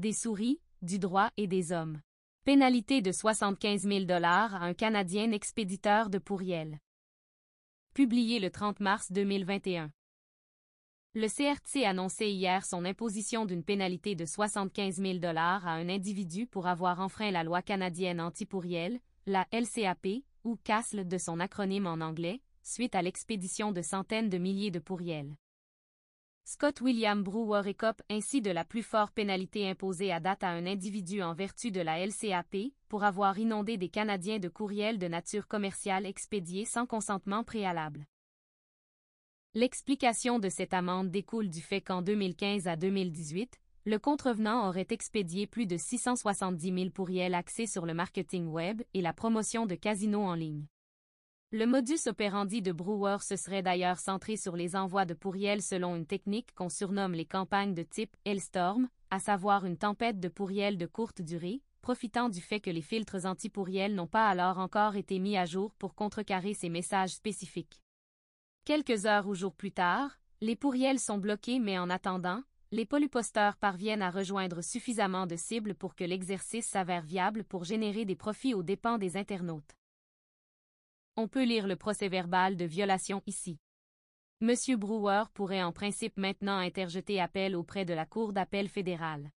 des souris, du droit et des hommes. Pénalité de 75 000 dollars à un Canadien expéditeur de pourriel. Publié le 30 mars 2021. Le CRTC annonçait hier son imposition d'une pénalité de 75 000 dollars à un individu pour avoir enfreint la loi canadienne anti-pourriel, la LCAP, ou CASL de son acronyme en anglais, suite à l'expédition de centaines de milliers de pourriels. Scott William Brewer écope ainsi de la plus forte pénalité imposée à date à un individu en vertu de la LCAP, pour avoir inondé des Canadiens de courriels de nature commerciale expédiés sans consentement préalable. L'explication de cette amende découle du fait qu'en 2015 à 2018, le contrevenant aurait expédié plus de 670 000 pourriels axés sur le marketing web et la promotion de casinos en ligne. Le modus operandi de Brewer se serait d'ailleurs centré sur les envois de pourriels selon une technique qu'on surnomme les campagnes de type Hellstorm, à savoir une tempête de pourriels de courte durée, profitant du fait que les filtres anti-pourriels n'ont pas alors encore été mis à jour pour contrecarrer ces messages spécifiques. Quelques heures ou jours plus tard, les pourriels sont bloqués mais en attendant, les poluposteurs parviennent à rejoindre suffisamment de cibles pour que l'exercice s'avère viable pour générer des profits aux dépens des internautes. On peut lire le procès-verbal de violation ici. Monsieur Brewer pourrait en principe maintenant interjeter appel auprès de la Cour d'appel fédérale.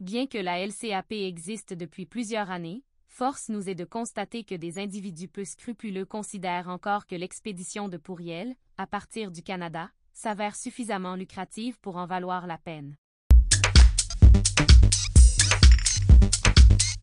Bien que la LCAP existe depuis plusieurs années, force nous est de constater que des individus peu scrupuleux considèrent encore que l'expédition de pourriel, à partir du Canada, s'avère suffisamment lucrative pour en valoir la peine.